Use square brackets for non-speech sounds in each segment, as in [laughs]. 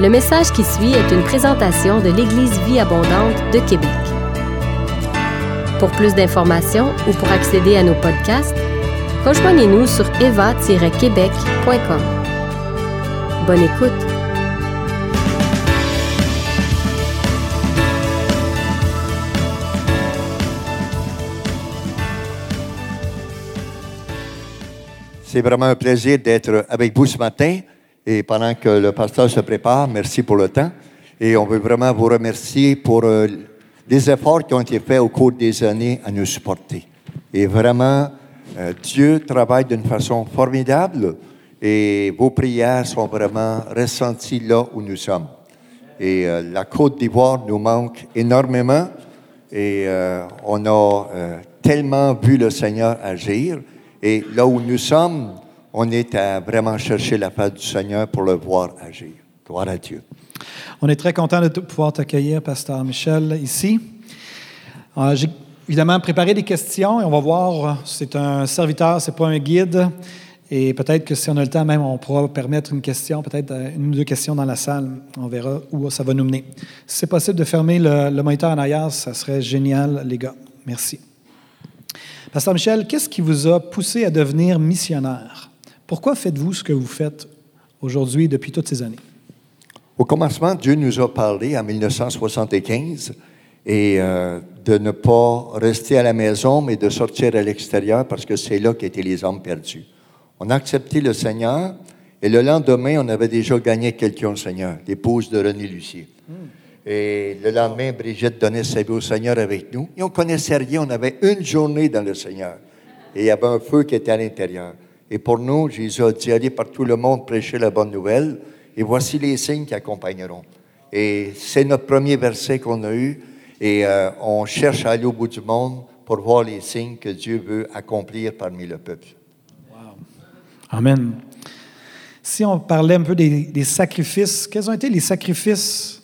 Le message qui suit est une présentation de l'Église Vie Abondante de Québec. Pour plus d'informations ou pour accéder à nos podcasts, rejoignez-nous sur eva-québec.com. Bonne écoute! C'est vraiment un plaisir d'être avec vous ce matin. Et pendant que le pasteur se prépare, merci pour le temps. Et on veut vraiment vous remercier pour euh, les efforts qui ont été faits au cours des années à nous supporter. Et vraiment, euh, Dieu travaille d'une façon formidable et vos prières sont vraiment ressenties là où nous sommes. Et euh, la Côte d'Ivoire nous manque énormément et on a tellement vu le Seigneur agir. Et là où nous sommes, on est à vraiment chercher la face du Seigneur pour le voir agir. Gloire à Dieu. On est très content de pouvoir t'accueillir, Pasteur Michel, ici. Euh, j'ai évidemment préparé des questions et on va voir, c'est un serviteur, c'est pas un guide. Et peut-être que si on a le temps, même, on pourra permettre une question, peut-être euh, une ou deux questions dans la salle. On verra où ça va nous mener. Si c'est possible de fermer le, le moniteur en arrière, ça serait génial, les gars. Merci. Pasteur Michel, qu'est-ce qui vous a poussé à devenir missionnaire? Pourquoi faites-vous ce que vous faites aujourd'hui depuis toutes ces années? Au commencement, Dieu nous a parlé en 1975 et euh, de ne pas rester à la maison, mais de sortir à l'extérieur parce que c'est là qu'étaient les hommes perdus. On a accepté le Seigneur et le lendemain, on avait déjà gagné quelqu'un au Seigneur, l'épouse de René Lucier. Et le lendemain, Brigitte donnait sa vie au Seigneur avec nous. Et on connaissait rien. On avait une journée dans le Seigneur. Et il y avait un feu qui était à l'intérieur. Et pour nous, Jésus a dit, allez par tout le monde prêcher la bonne nouvelle. Et voici les signes qui accompagneront. Et c'est notre premier verset qu'on a eu. Et euh, on cherche à aller au bout du monde pour voir les signes que Dieu veut accomplir parmi le peuple. Wow. Amen. Si on parlait un peu des, sacrifices, quels ont été les sacrifices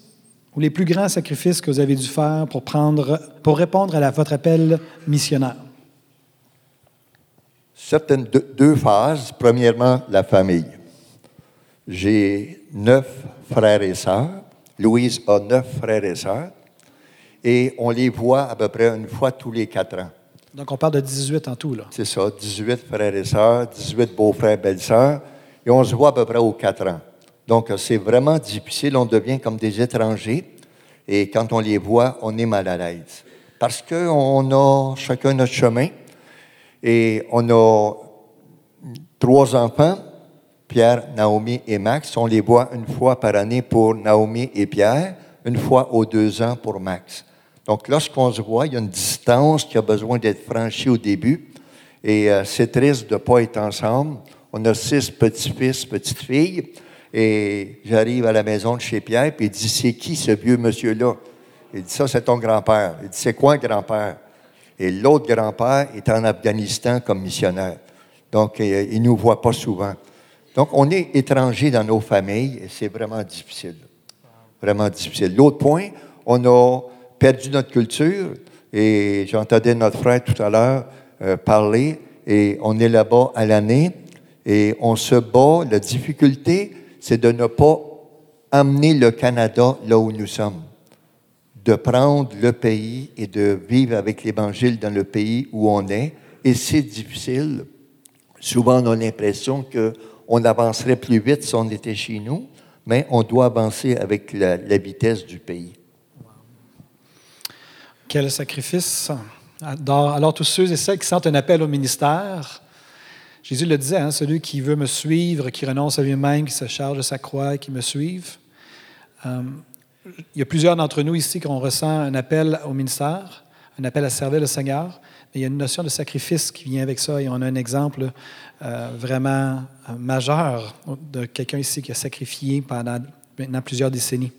ou les plus grands sacrifices que vous avez dû faire pour, prendre, pour répondre à, votre appel missionnaire? Certaines deux, phases. Premièrement, la famille. J'ai neuf frères et sœurs. Louise a neuf frères et sœurs. Et on les voit à peu près une fois tous les quatre ans. Donc, on parle de 18 en tout, là. C'est ça, 18 frères et sœurs, 18 beaux-frères, belles-sœurs. Et on se voit à peu près aux quatre ans. Donc, c'est vraiment difficile. On devient comme des étrangers. Et quand on les voit, on est mal à l'aise. Parce qu'on a chacun notre chemin. Et on a trois enfants, Pierre, Naomi et Max. On les voit une fois par année pour Naomi et Pierre, une fois aux deux ans pour Max. Donc, lorsqu'on se voit, il y a une distance qui a besoin d'être franchie au début. Et euh, c'est triste de ne pas être ensemble. On a six petits-fils, petites-filles. Et j'arrive à la maison de chez Pierre, puis il dit C'est qui ce vieux monsieur-là Il dit Ça, c'est ton grand-père. Il dit C'est quoi un grand-père Et l'autre grand-père est en Afghanistan comme missionnaire. Donc, euh, il ne nous voit pas souvent. Donc, on est étranger dans nos familles et c'est vraiment difficile. Vraiment difficile. L'autre point, on a perdu notre culture et j'entendais notre frère tout à l'heure euh, parler et on est là-bas à l'année et on se bat. La difficulté, c'est de ne pas amener le Canada là où nous sommes, de prendre le pays et de vivre avec l'Évangile dans le pays où on est. Et c'est difficile. Souvent, on a l'impression qu'on avancerait plus vite si on était chez nous, mais on doit avancer avec la, vitesse du pays. Quel sacrifice. Alors, tous ceux et celles qui sentent un appel au ministère, Jésus le disait, hein, celui qui veut me suivre, qui renonce à lui-même, qui se charge de sa croix, qui me suive. Euh, il y a plusieurs d'entre nous ici qui ont ressent un appel au ministère, un appel à servir le Seigneur. Il y a une notion de sacrifice qui vient avec ça et on a un exemple euh, vraiment euh, majeur de quelqu'un ici qui a sacrifié pendant plusieurs décennies.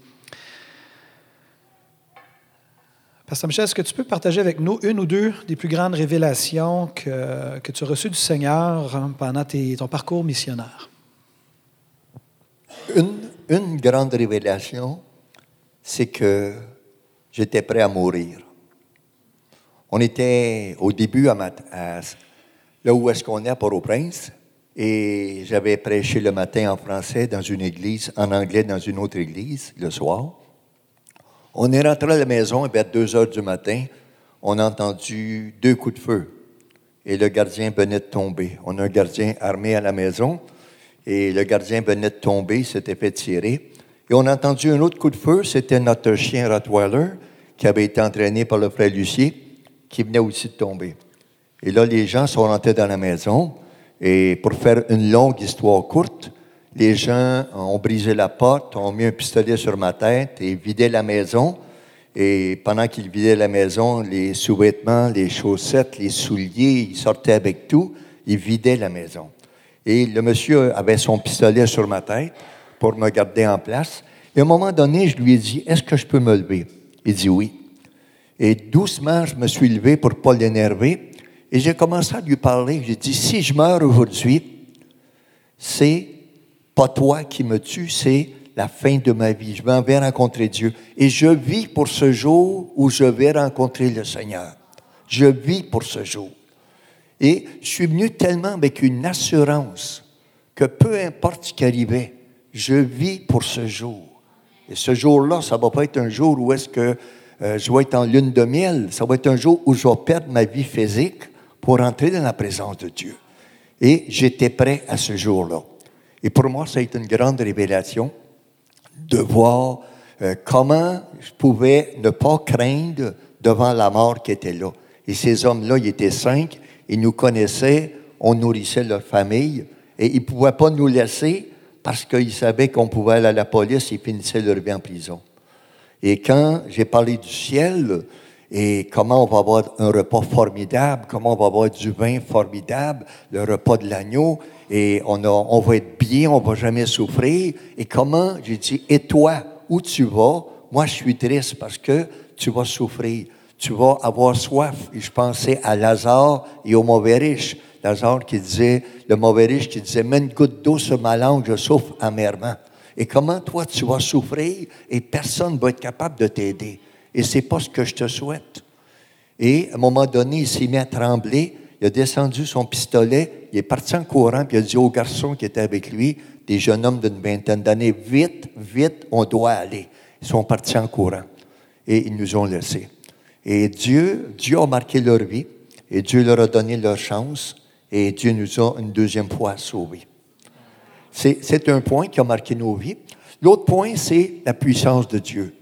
Pasteur Michel, est-ce que tu peux partager avec nous une ou deux des plus grandes révélations que, tu as reçues du Seigneur hein, pendant ton parcours missionnaire? Une grande révélation, c'est que j'étais prêt à mourir. On était au début à, là où est-ce qu'on est à Port-au-Prince, Et j'avais prêché le matin en français dans une église, en anglais dans une autre église le soir. On est rentré à la maison, vers 2 heures du matin, on a entendu deux coups de feu. Et le gardien venait de tomber. On a un gardien armé à la maison, et le gardien venait de tomber, s'était fait tirer. Et on a entendu un autre coup de feu, c'était notre chien Rottweiler, qui avait été entraîné par le frère Lucier, qui venait aussi de tomber. Et là, les gens sont rentrés dans la maison, et pour faire une longue histoire courte, les gens ont brisé la porte, ont mis un pistolet sur ma tête et vidé la maison. Et pendant qu'ils vidaient la maison, les sous-vêtements, les chaussettes, les souliers, ils sortaient avec tout, ils vidaient la maison. Et le monsieur avait son pistolet sur ma tête pour me garder en place. Et à un moment donné, je lui ai dit, est-ce que je peux me lever? Il dit oui. Et doucement, je me suis levé pour ne pas l'énerver. Et j'ai commencé à lui parler. J'ai dit, si je meurs aujourd'hui, c'est pas toi qui me tue, c'est la fin de ma vie. Je m'en vais rencontrer Dieu. Et je vis pour ce jour où je vais rencontrer le Seigneur. Je vis pour ce jour. Et je suis venu tellement avec une assurance que peu importe ce qui arrivait, je vis pour ce jour. Et ce jour-là, ça ne va pas être un jour où est-ce que euh, je vais être en lune de miel. Ça va être un jour où je vais perdre ma vie physique pour entrer dans la présence de Dieu. Et j'étais prêt à ce jour-là. Et pour moi, ça a été une grande révélation de voir euh, comment je pouvais ne pas craindre devant la mort qui était là. Et ces hommes-là, ils étaient cinq, ils nous connaissaient, on nourrissait leur famille, et ils ne pouvaient pas nous laisser parce qu'ils savaient qu'on pouvait aller à la police et finissaient leur vie en prison. Et quand j'ai parlé du ciel, et comment on va avoir un repas formidable, comment on va avoir du vin formidable, le repas de l'agneau, et on, on va être bien, on va jamais souffrir. Et comment, j'ai dit, et toi, où tu vas? Moi, je suis triste parce que tu vas souffrir. Tu vas avoir soif. Et je pensais à Lazare et au mauvais riche. Lazare qui disait, le mauvais riche qui disait, mets une goutte d'eau sur ma langue, je souffre amèrement. Et comment toi, tu vas souffrir et personne ne va être capable de t'aider? Et c'est pas ce que je te souhaite. Et à un moment donné, il s'est mis à trembler il a descendu son pistolet, il est parti en courant, puis il a dit aux garçons qui étaient avec lui, des jeunes hommes d'une vingtaine d'années, vite, vite, on doit aller. Ils sont partis en courant et ils nous ont laissés. Et Dieu, Dieu a marqué leur vie et Dieu leur a donné leur chance et Dieu nous a une deuxième fois sauvés. C'est un point qui a marqué nos vies. L'autre point, c'est la puissance de Dieu.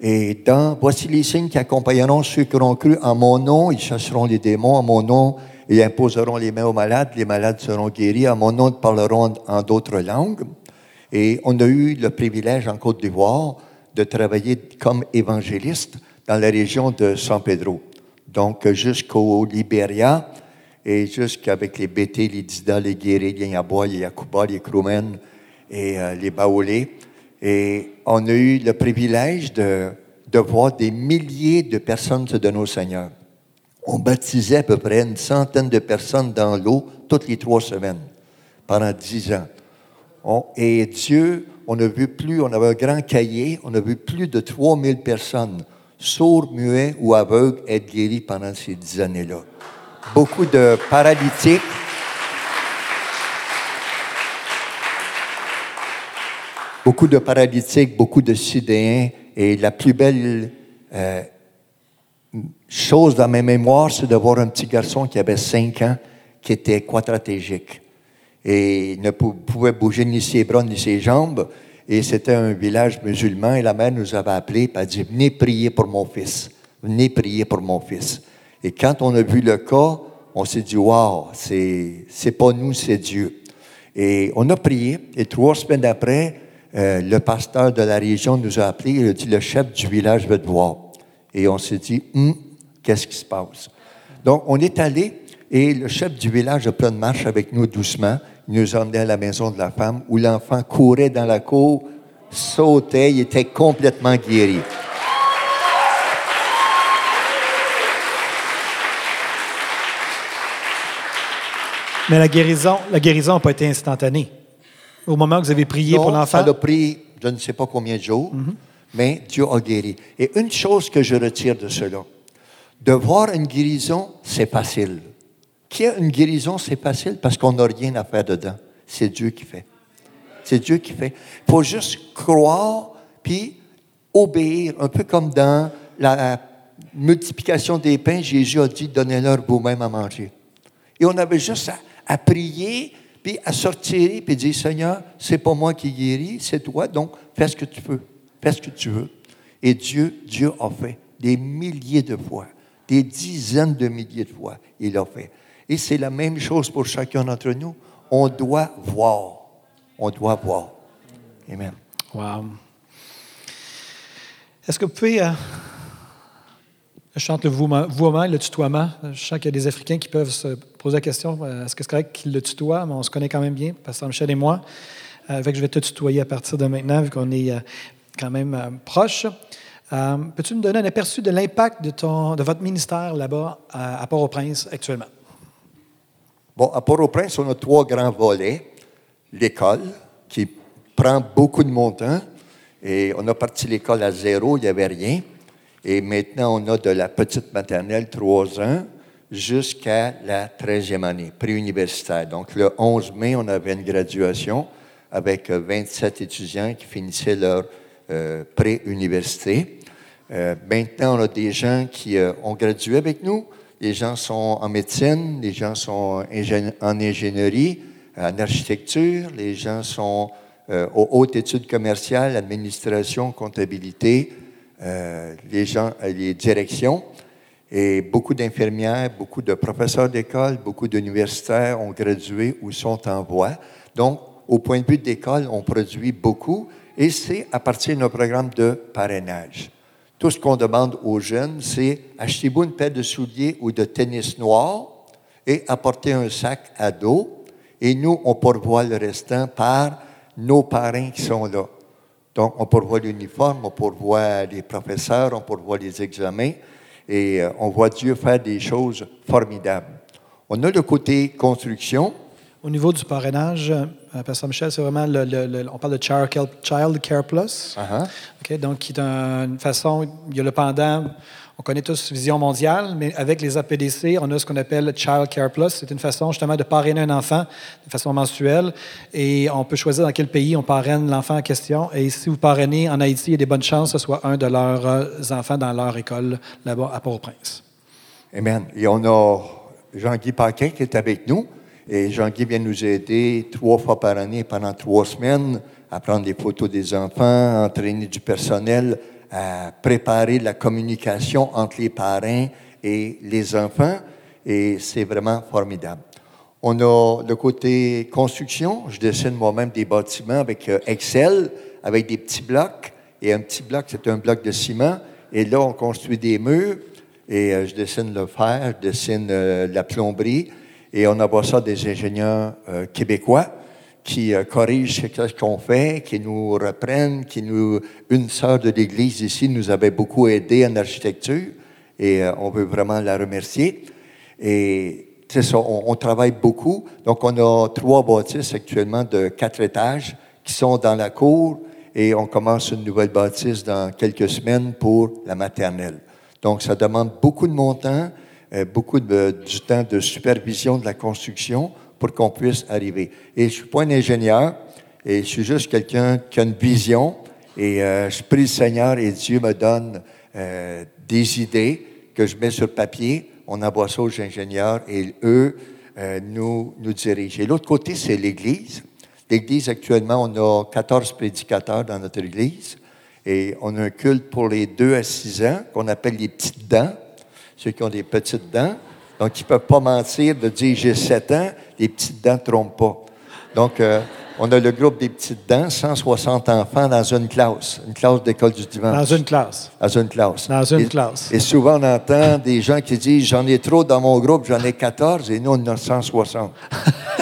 Et dans Voici les signes qui accompagneront ceux qui auront cru en mon nom, ils chasseront les démons en mon nom, ils imposeront les mains aux malades, les malades seront guéris, en mon nom ils parleront en d'autres langues. Et on a eu le privilège en Côte d'Ivoire de travailler comme évangéliste dans la région de San Pedro. Donc jusqu'au Libéria et jusqu'avec les Bété, les Dida, les Guéris, les Yabois, les Yakuba, les Kroumen et euh, les Baoulés. Et on a eu le privilège de, de voir des milliers de personnes se donner au Seigneur. On baptisait à peu près une centaine de personnes dans l'eau toutes les trois semaines, pendant dix ans. et Dieu, on a vu plus, on avait un grand cahier, on a vu plus de 3000 personnes, sourds, muets ou aveugles, être guéris pendant ces dix années-là. Beaucoup de paralytiques, beaucoup de paralytiques, beaucoup de sidéens. Et la plus belle euh, chose dans mes mémoires, c'est de voir un petit garçon qui avait cinq ans, qui était quadratégique. Et ne pouvait bouger ni ses bras ni ses jambes. Et c'était un village musulman. Et la mère nous avait appelés et a dit Venez prier pour mon fils. Venez prier pour mon fils. Et quand on a vu le cas, on s'est dit Waouh, c'est, c'est pas nous, c'est Dieu. Et on a prié. Et trois semaines après, euh, le pasteur de la région nous a appelé, il a dit, le chef du village veut te voir. Et on s'est dit, hum, qu'est-ce qui se passe? Donc, on est allé et le chef du village a pris une marche avec nous doucement. Il nous a emmenés à la maison de la femme où l'enfant courait dans la cour, sautait, il était complètement guéri. Mais la guérison, la guérison n'a pas été instantanée au moment où vous avez prié pour l'enfant? Ça a pris, je ne sais pas combien de jours, mhm. mais Dieu a guéri. Et une chose que je retire de cela, de voir une guérison, c'est facile. Qu'il y ait une guérison, c'est facile parce qu'on n'a rien à faire dedans. C'est Dieu qui fait. C'est Dieu qui fait. Il faut juste croire, puis obéir, un peu comme dans la multiplication des pains, Jésus a dit, donnez-leur vous-même à manger. Et on avait juste à, à prier, puis à sortir, puis dire, Seigneur, c'est pas moi qui guéris, c'est toi, donc fais ce que tu veux, fais ce que tu veux. Et Dieu, Dieu a fait des milliers de fois, des dizaines de milliers de fois, il a fait. Et c'est la même chose pour chacun d'entre nous. On doit voir. On doit voir. Amen. Wow. Est-ce que vous pouvez. euh, je chante le vouement, le tutoiement. Je sens qu'il y a des Africains qui peuvent se poser la question euh, est-ce que c'est correct qu'ils le tutoient? Mais on se connaît quand même bien, Pasteur Michel et moi. Euh, que je vais te tutoyer à partir de maintenant, vu qu'on est euh, quand même proches. Peux-tu nous donner un aperçu de l'impact de, ton, de votre ministère là-bas à, à Port-au-Prince actuellement? Bon, à Port-au-Prince, on a trois grands volets. L'école, qui prend beaucoup de mon temps. Et on a parti l'école à zéro, il n'y avait rien. Et maintenant, on a de la petite maternelle, trois ans, jusqu'à la 13e année, préuniversitaire. Donc, le 11 mai, on avait une graduation avec euh, 27 étudiants qui finissaient leur euh, pré-université. Euh, maintenant, on a des gens qui euh, ont gradué avec nous. Les gens sont en médecine, les gens sont en ingénierie, en architecture, les gens sont euh, aux hautes études commerciales, administration, comptabilité, euh, les gens, euh, les directions. Et beaucoup d'infirmières, beaucoup de professeurs d'école, beaucoup d'universitaires ont gradué ou sont en voie. Donc, au point de vue de l'école, on produit beaucoup et c'est à partir de nos programmes de parrainage. Tout ce qu'on demande aux jeunes, c'est achetez-vous une paire de souliers ou de tennis noir et apportez un sac à dos. Et nous, on pourvoit le restant par nos parrains qui sont là. Donc, on pourvoit l'uniforme, on pourvoit les professeurs, on pourvoit les examens et euh, on voit Dieu faire des choses formidables. On a le côté construction. Au niveau du parrainage, euh, Pasteur Michel, c'est vraiment, le, le- le- on parle de Child Care, Plus. Uh-huh. OK, donc, qui est un- une façon, il y a le pendant, on connaît tous Vision mondiale, mais avec les APDC, on a ce qu'on appelle le Child Care Plus. C'est une façon justement de parrainer un enfant de façon mensuelle et on peut choisir dans quel pays on parraine l'enfant en question. Et si vous parrainez en Haïti, il y a des bonnes chances que ce soit un de leurs euh, enfants dans leur école là-bas à Port-au-Prince. Amen. Et on a Jean-Guy Paquin qui est avec nous. Et Jean-Guy vient nous aider trois fois par année pendant trois semaines à prendre des photos des enfants, à entraîner du personnel, à préparer la communication entre les parrains et les enfants. Et c'est vraiment formidable. On a le côté construction. Je dessine moi-même des bâtiments avec euh, Excel, avec des petits blocs. Et un petit bloc, c'est un bloc de ciment. Et là, on construit des murs. Et euh, je dessine le fer, je dessine euh, la plomberie. Et on envoie ça des ingénieurs québécois qui euh, corrigent ce qu'on fait, qui nous reprennent, qui nous... Une sœur de l'Église ici nous avait beaucoup aidé en architecture et euh, on veut vraiment la remercier. Et c'est ça, on, travaille beaucoup. Donc, on a trois bâtisses actuellement de quatre étages qui sont dans la cour et on commence une nouvelle bâtisse dans quelques semaines pour la maternelle. Donc, ça demande beaucoup de montant, euh, beaucoup du temps de supervision de la construction pour qu'on puisse arriver. Et je suis pas un ingénieur, et je suis juste quelqu'un qui a une vision, et euh, je prie le Seigneur et Dieu me donne euh, des idées que je mets sur papier. On envoie ça aux ingénieurs et eux euh, nous, nous dirigent. Et l'autre côté, c'est l'Église. L'Église, actuellement, on a 14 prédicateurs dans notre Église. Et on a un culte pour les 2 à 6 ans qu'on appelle les petites dents, ceux qui ont des petites dents. Donc, ils ne peuvent pas mentir de dire j'ai 7 ans, les petites dents ne trompent pas. Donc, euh, on a le groupe des petites dents, 160 enfants dans une classe, une classe d'école du dimanche. Dans une classe. Dans une classe. Dans une et, classe. Et souvent, on entend des gens qui disent J'en ai trop dans mon groupe, j'en ai 14, et nous, on en a 160.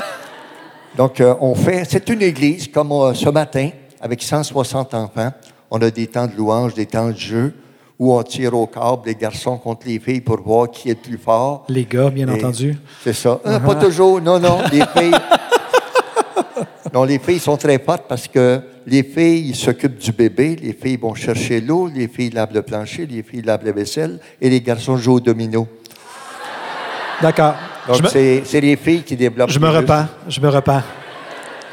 [laughs] Donc, euh, on fait. C'est une église, comme euh, ce matin, avec 160 enfants. On a des temps de louange, des temps de jeu, où on tire au câble les garçons contre les filles pour voir qui est le plus fort. Les gars, bien Et entendu. C'est ça. Euh, Pas toujours. Non, non. Les filles. [laughs] non, les filles sont très fortes parce que les filles s'occupent du bébé, les filles vont chercher l'eau, les filles lavent le plancher, les filles lavent la vaisselle et les garçons jouent au domino. D'accord. Donc, me- c'est les filles qui développent. Je me repens, je me repens.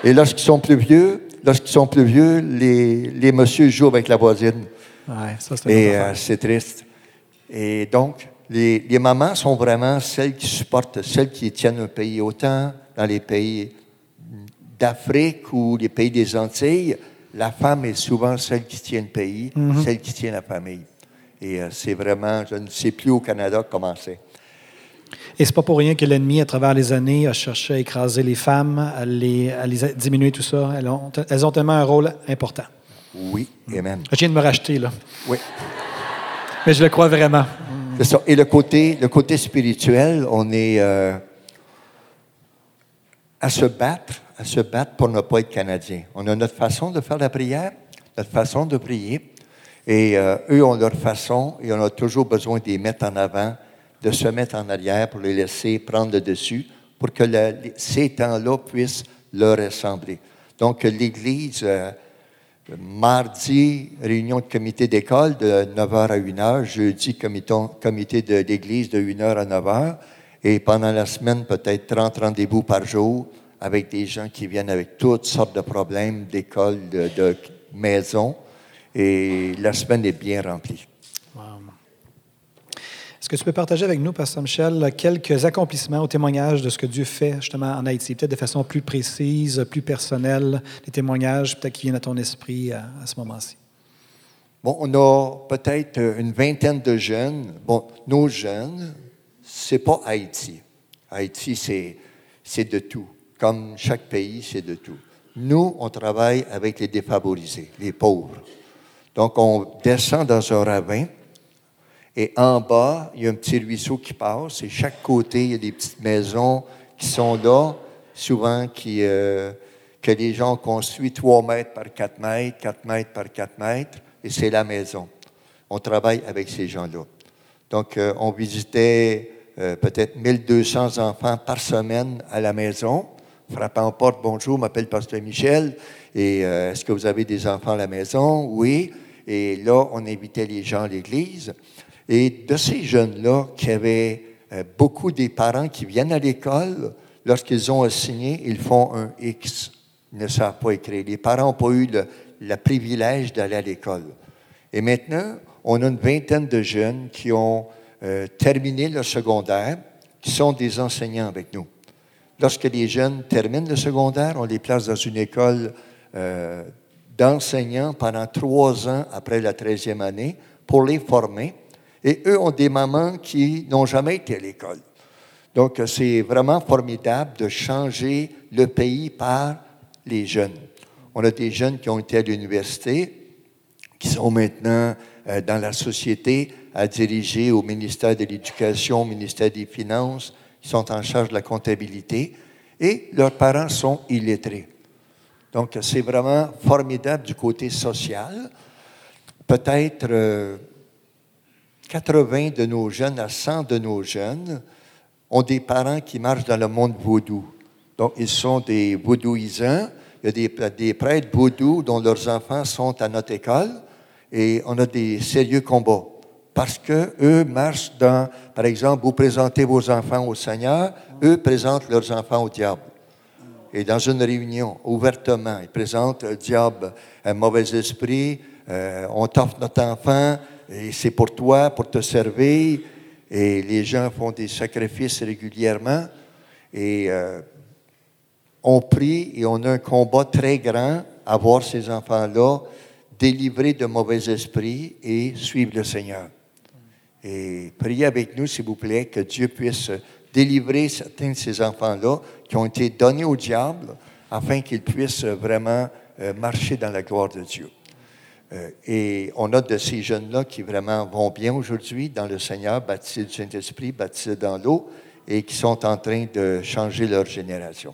Et lorsqu'ils sont plus vieux, lorsqu'ils sont plus vieux, les, les messieurs jouent avec la voisine. Ouais, ça, Et euh, c'est triste. Et donc, les, les mamans sont vraiment celles qui supportent, celles qui tiennent un pays. Autant dans les pays d'Afrique ou les pays des Antilles, la femme est souvent celle qui tient le pays, celle qui tient la famille. Et euh, c'est vraiment, je ne sais plus au Canada comment c'est. Et c'est pas pour rien que l'ennemi, à travers les années, a cherché à écraser les femmes, à les, à les diminuer, tout ça. Elles ont, elles ont tellement un rôle important. Oui, même. Je viens de me racheter, là. Oui. Mais je le crois vraiment. C'est ça. Et le côté, le côté spirituel, on est euh, à se battre, à se battre pour ne pas être Canadien. On a notre façon de faire la prière, notre façon de prier, et euh, eux ont leur façon, et on a toujours besoin de les mettre en avant, de se mettre en arrière pour les laisser prendre le dessus, pour que la- ces temps-là puissent leur ressembler. Donc, l'Église, euh, Mardi, réunion de comité d'école de 9h à 1h. Jeudi, comité, comité de l'église de 1h à 9h. Et pendant la semaine, peut-être 30 rendez-vous par jour avec des gens qui viennent avec toutes sortes de problèmes d'école, de, maison. Et la semaine est bien remplie. Est-ce que tu peux partager avec nous, Pasteur Michel, quelques accomplissements ou témoignages de ce que Dieu fait justement en Haïti, peut-être de façon plus précise, plus personnelle, des témoignages peut-être qui viennent à ton esprit à, à ce moment-ci? Bon, on a peut-être une vingtaine de jeunes. Bon, nos jeunes, c'est pas Haïti. Haïti, c'est, c'est de tout. Comme chaque pays, c'est de tout. Nous, on travaille avec les défavorisés, les pauvres. Donc, on descend dans un ravin et en bas, il y a un petit ruisseau qui passe et chaque côté, il y a des petites maisons qui sont là, souvent qui, euh, que les gens ont construit 3 mètres par 4 mètres, 4 mètres par 4 mètres, et c'est la maison. On travaille avec ces gens-là. Donc, euh, on visitait euh, peut-être 1200 enfants par semaine à la maison, frappant aux portes, bonjour, m'appelle Pasteur Michel, et est-ce que vous avez des enfants à la maison? Oui. Et là, on invitait les gens à l'église. Et de ces jeunes-là, qui avaient euh, beaucoup des parents qui viennent à l'école, lorsqu'ils ont signé, ils font un X. Ils ne savent pas écrire. Les parents n'ont pas eu le, privilège d'aller à l'école. Et maintenant, on a une vingtaine de jeunes qui ont euh, terminé le secondaire, qui sont des enseignants avec nous. Lorsque les jeunes terminent le secondaire, on les place dans une école euh, d'enseignants pendant trois ans après la 13e année pour les former. Et eux ont des mamans qui n'ont jamais été à l'école. Donc, c'est vraiment formidable de changer le pays par les jeunes. On a des jeunes qui ont été à l'université, qui sont maintenant euh, dans la société à diriger au ministère de l'Éducation, au ministère des Finances, qui sont en charge de la comptabilité, et leurs parents sont illettrés. Donc, c'est vraiment formidable du côté social. Peut-être euh, 80 de nos jeunes à 100 de nos jeunes ont des parents qui marchent dans le monde vaudou. Donc, ils sont des vaudouisants. Il y a des, prêtres vaudous dont leurs enfants sont à notre école et on a des sérieux combats. Parce que eux marchent dans, par exemple, vous présentez vos enfants au Seigneur, eux présentent leurs enfants au diable. Et dans une réunion, ouvertement, ils présentent le diable, un mauvais esprit, euh, on t'offre notre enfant, et c'est pour toi, pour te servir. Et les gens font des sacrifices régulièrement. Et euh, on prie et on a un combat très grand à voir ces enfants-là délivrés de mauvais esprits et suivre le Seigneur. Et priez avec nous, s'il vous plaît, que Dieu puisse délivrer certains de ces enfants-là qui ont été donnés au diable afin qu'ils puissent vraiment euh, marcher dans la gloire de Dieu. Euh, et on a de ces jeunes-là qui vraiment vont bien aujourd'hui dans le Seigneur, baptisés du Saint-Esprit, baptisés dans l'eau, et qui sont en train de changer leur génération.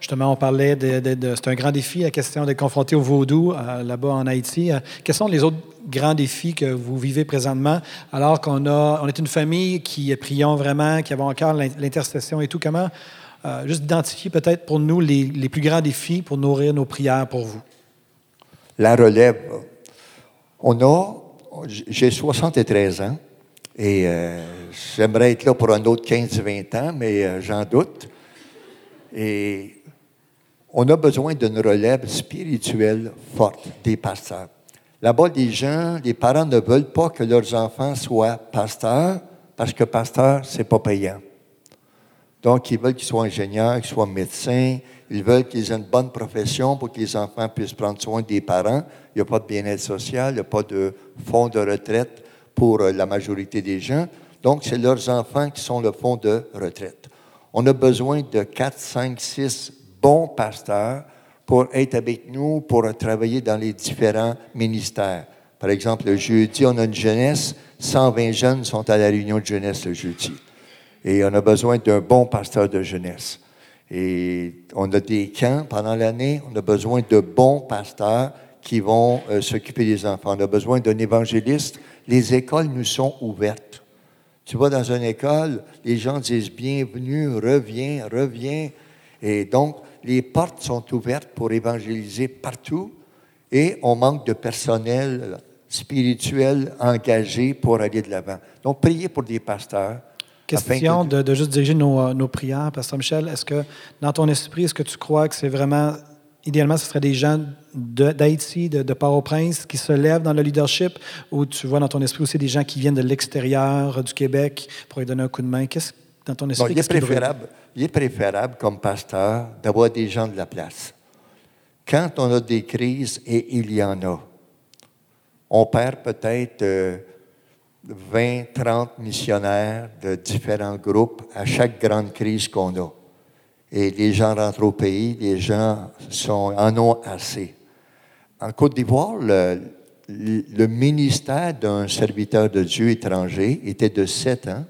Justement, on parlait de, c'est un grand défi, la question d'être confronté au vaudou euh, là-bas en Haïti. Euh, quels sont les autres grands défis que vous vivez présentement, alors qu'on a, on est une famille qui prions vraiment, qui avons encore l'intercession et tout? Comment euh, juste identifier peut-être pour nous les plus grands défis pour nourrir nos prières pour vous? La relève. On a, j'ai 73 ans Et euh, j'aimerais être là pour un autre 15-20 ans, mais euh, j'en doute. Et on a besoin d'une relève spirituelle forte des pasteurs. Là-bas, les gens, les parents ne veulent pas que leurs enfants soient pasteurs parce que pasteur, c'est pas payant. Donc, ils veulent qu'ils soient ingénieurs, qu'ils soient médecins. Ils veulent qu'ils aient une bonne profession pour que les enfants puissent prendre soin des parents. Il n'y a pas de bien-être social, il n'y a pas de fonds de retraite pour euh, la majorité des gens. Donc, c'est leurs enfants qui sont le fonds de retraite. On a besoin de 4, 5, 6 bons pasteurs pour être avec nous, pour travailler dans les différents ministères. Par exemple, le jeudi, on a une jeunesse, 120 jeunes sont à la réunion de jeunesse le jeudi. Et on a besoin d'un bon pasteur de jeunesse. Et on a des camps pendant l'année, on a besoin de bons pasteurs qui vont euh, s'occuper des enfants. On a besoin d'un évangéliste. Les écoles nous sont ouvertes. Tu vas dans une école, les gens disent bienvenue, reviens, reviens. Et donc, les portes sont ouvertes pour évangéliser partout et on manque de personnel spirituel engagé pour aller de l'avant. Donc, priez pour des pasteurs. Question de, juste diriger nos, nos prières, Pasteur Michel? Est-ce que dans ton esprit, est-ce que tu crois que c'est vraiment, idéalement, ce serait des gens d'Haïti, de, de Port-au-Prince, qui se lèvent dans le leadership, ou tu vois dans ton esprit aussi des gens qui viennent de l'extérieur du Québec pour lui donner un coup de main? Qu'est-ce dans ton esprit? il, est préférable, il est préférable, comme pasteur, d'avoir des gens de la place. Quand on a des crises, et il y en a, on perd peut-être 20, 30 missionnaires de différents groupes à chaque grande crise qu'on a. Et les gens rentrent au pays, les gens en ont assez. En Côte d'Ivoire, le, le, ministère d'un serviteur de Dieu étranger était de 7 ans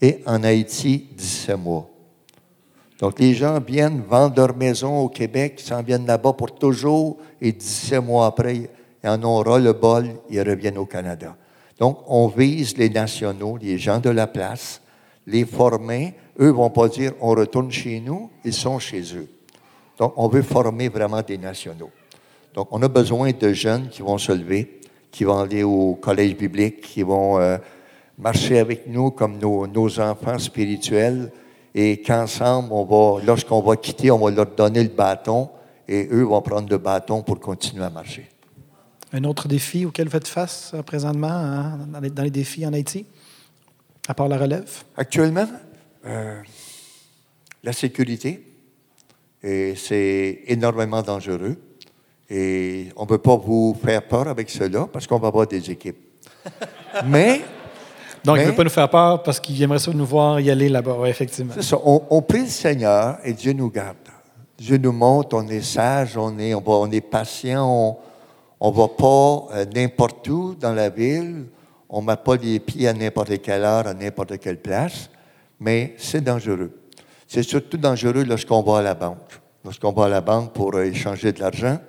et en Haïti, 17 mois. Donc les gens viennent vendre leur maison au Québec, s'en viennent là-bas pour toujours et 17 mois après, ils en ont ras le bol, ils reviennent au Canada. Donc, on vise les nationaux, les gens de la place, les former. Eux vont pas dire on retourne chez nous, ils sont chez eux. Donc, on veut former vraiment des nationaux. Donc, on a besoin de jeunes qui vont se lever, qui vont aller au collège biblique, qui vont euh, marcher avec nous comme nos, enfants spirituels et qu'ensemble, lorsqu'on va quitter, on va leur donner le bâton et eux vont prendre le bâton pour continuer à marcher. Un autre défi auquel vous faites face euh, présentement hein, dans, les, défis en Haïti, à part la relève? Actuellement, euh, la sécurité, et c'est énormément dangereux. Et on ne peut pas vous faire peur avec cela parce qu'on va avoir des équipes. [laughs] mais. Donc, il ne veut pas nous faire peur parce qu'il aimerait ça nous voir y aller là-bas, effectivement. C'est ça. On, on, prie le Seigneur et Dieu nous garde. Dieu nous montre, on est sage, on est, on, on est patient, on, on ne va pas euh, n'importe où dans la ville. On ne met pas les pieds à n'importe quelle heure, à n'importe quelle place. Mais c'est dangereux. C'est surtout dangereux lorsqu'on va à la banque. Lorsqu'on va à la banque pour euh, échanger de l'argent.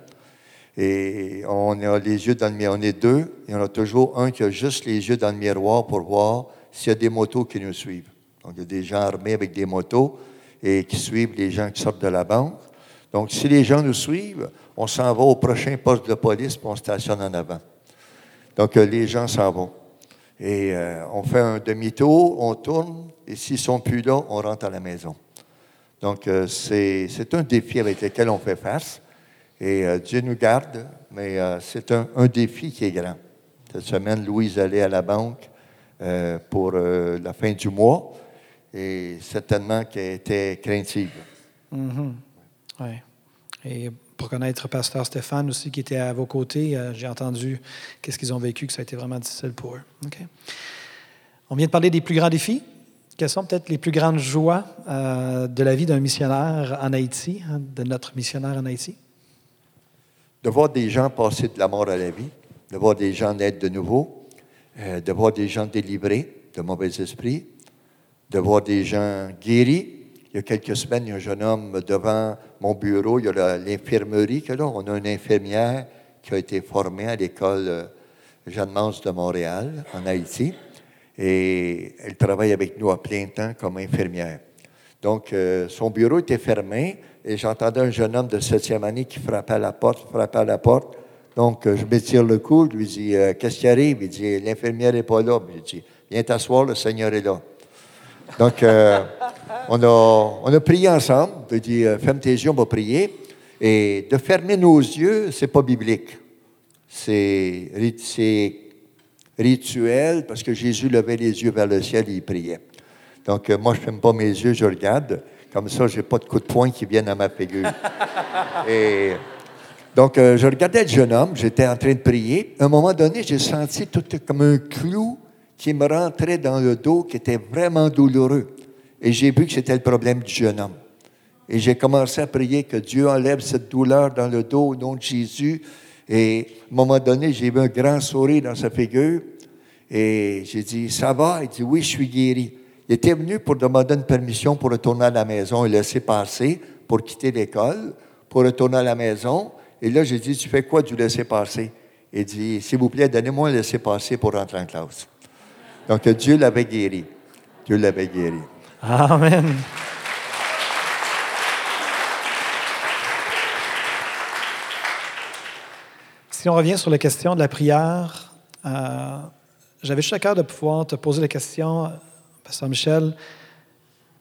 Et on a les yeux dans le miroir. On est deux. Et on a toujours un qui a juste les yeux dans le miroir pour voir s'il y a des motos qui nous suivent. Donc, il y a des gens armés avec des motos et qui suivent les gens qui sortent de la banque. Donc, si les gens nous suivent, on s'en va au prochain poste de police, puis on stationne en avant. Donc, euh, les gens s'en vont. Et euh, on fait un demi-tour, on tourne, et s'ils sont plus là, on rentre à la maison. Donc, euh, c'est un défi avec lequel on fait face. Et Dieu nous garde, mais c'est un, un, défi qui est grand. Cette semaine, Louise allait à la banque pour la fin du mois, et certainement qu'elle était craintive. Mm-hmm. Oui. Et pour connaître Pasteur Stéphane aussi, qui était à vos côtés, euh, j'ai entendu qu'est-ce qu'ils ont vécu, que ça a été vraiment difficile pour eux. On vient de parler des plus grands défis. Quelles sont peut-être les plus grandes joies euh, de la vie d'un missionnaire en Haïti, hein, de notre missionnaire en Haïti? De voir des gens passer de la mort à la vie, de voir des gens naître de nouveau, euh, de voir des gens délivrés de mauvais esprits, de voir des gens guéris, il y a quelques semaines, il y a un jeune homme devant mon bureau, il y a l'infirmerie que là, on a une infirmière qui a été formée à l'école euh, Jeanne Mance de Montréal, en Haïti, et elle travaille avec nous à plein temps comme infirmière. Donc, euh, son bureau était fermé et j'entendais un jeune homme de septième année qui frappait à la porte, frappait à la porte. Donc, euh, je me tire le cou, je lui dis Qu'est-ce qui arrive Il dit L'infirmière n'est pas là. Je dis Viens t'asseoir, le Seigneur est là. Donc, euh, on, a, on a prié ensemble. Il dit, euh, ferme tes yeux, on va prier. Et de fermer nos yeux, c'est pas biblique. C'est rituel parce que Jésus levait les yeux vers le ciel et il priait. Donc, euh, moi, je ne ferme pas mes yeux, je regarde. Comme ça, je n'ai pas de coups de poing qui viennent à ma figure. [laughs] et donc, euh, je regardais le jeune homme, j'étais en train de prier. À un moment donné, j'ai senti tout comme un clou qui me rentrait dans le dos, qui était vraiment douloureux. Et j'ai vu que c'était le problème du jeune homme. Et j'ai commencé à prier que Dieu enlève cette douleur dans le dos au nom de Jésus. Et à un moment donné, j'ai vu un grand sourire dans sa figure. Et j'ai dit, ça va? Il dit, oui, je suis guéri. Il était venu pour demander une permission pour retourner à la maison et laisser passer pour quitter l'école, pour retourner à la maison. Et là, j'ai dit, tu fais quoi du laisser passer? Il dit, s'il vous plaît, donnez-moi un laisser passer pour rentrer en classe. Donc, Dieu l'avait guéri. Dieu l'avait guéri. Amen. Si on revient sur la question de la prière, euh, j'avais juste à cœur de pouvoir te poser la question, Pasteur Michel,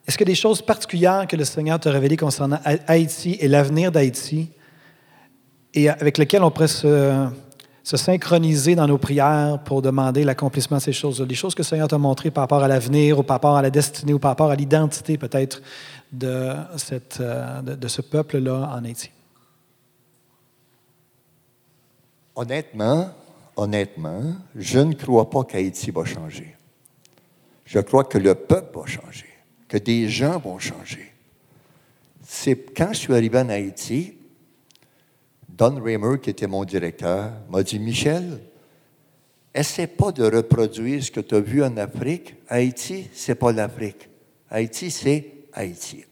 est-ce a des choses particulières que le Seigneur t'a révélées concernant Haïti et l'avenir d'Haïti et avec lesquelles on pourrait se, synchroniser dans nos prières pour demander l'accomplissement de ces choses-là? Des choses que le Seigneur t'a montrées par rapport à l'avenir ou par rapport à la destinée ou par rapport à l'identité peut-être de, euh, de ce peuple-là en Haïti? Honnêtement, honnêtement, je ne crois pas qu'Haïti va changer. Je crois que le peuple va changer, que des gens vont changer. C'est quand je suis arrivé en Haïti, Don Raymer, qui était mon directeur, m'a dit Michel, essaie pas de reproduire ce que tu as vu en Afrique. Haïti, c'est pas l'Afrique. Haïti, c'est Haïti.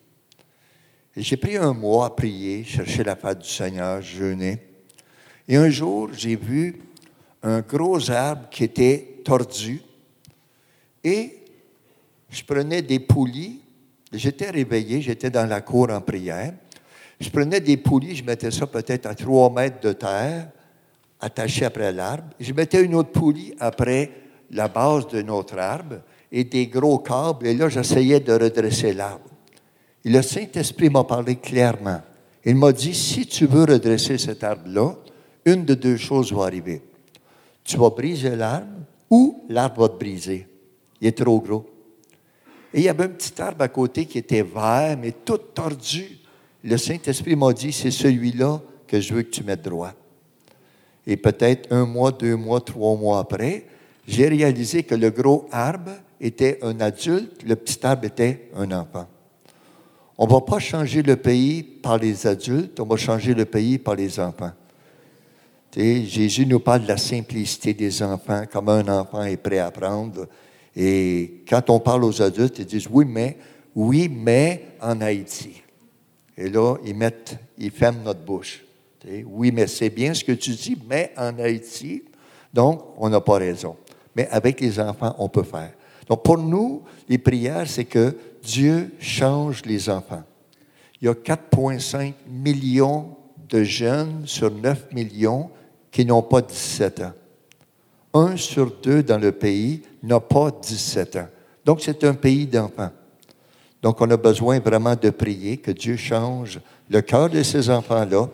j'ai pris un mois à prier, chercher la face du Seigneur, jeûner. Et un jour, j'ai vu un gros arbre qui était tordu et je prenais des poulies. J'étais réveillé, j'étais dans la cour en prière. Je prenais des poulies, je mettais ça peut-être à trois mètres de terre, attaché après l'arbre. Je mettais une autre poulie après la base de notre arbre et des gros câbles. Et là, j'essayais de redresser l'arbre. Et le Saint-Esprit m'a parlé clairement. Il m'a dit, si tu veux redresser cet arbre-là, une de deux choses va arriver. Tu vas briser l'arbre ou l'arbre va te briser. Il est trop gros. Et il y avait un petit arbre à côté qui était vert, mais tout tordu. Le Saint-Esprit m'a dit, c'est celui-là que je veux que tu mettes droit. Et peut-être un mois, deux mois, trois mois après, j'ai réalisé que le gros arbre était un adulte, le petit arbre était un enfant. On ne va pas changer le pays par les adultes, on va changer le pays par les enfants. Jésus nous parle de la simplicité des enfants, comme un enfant est prêt à apprendre. Et quand on parle aux adultes, ils disent oui, mais, oui, mais en Haïti. Et là, ils mettent, ils ferment notre bouche. oui, mais c'est bien ce que tu dis, mais en Haïti, donc on n'a pas raison. Mais avec les enfants, on peut faire. Donc pour nous, les prières, c'est que Dieu change les enfants. Il y a 4,5 millions de jeunes sur 9 millions qui n'ont pas 17 ans. Un sur deux dans le pays n'a pas 17 ans. Donc, c'est un pays d'enfants. Donc, on a besoin vraiment de prier que Dieu change le cœur de ces enfants-là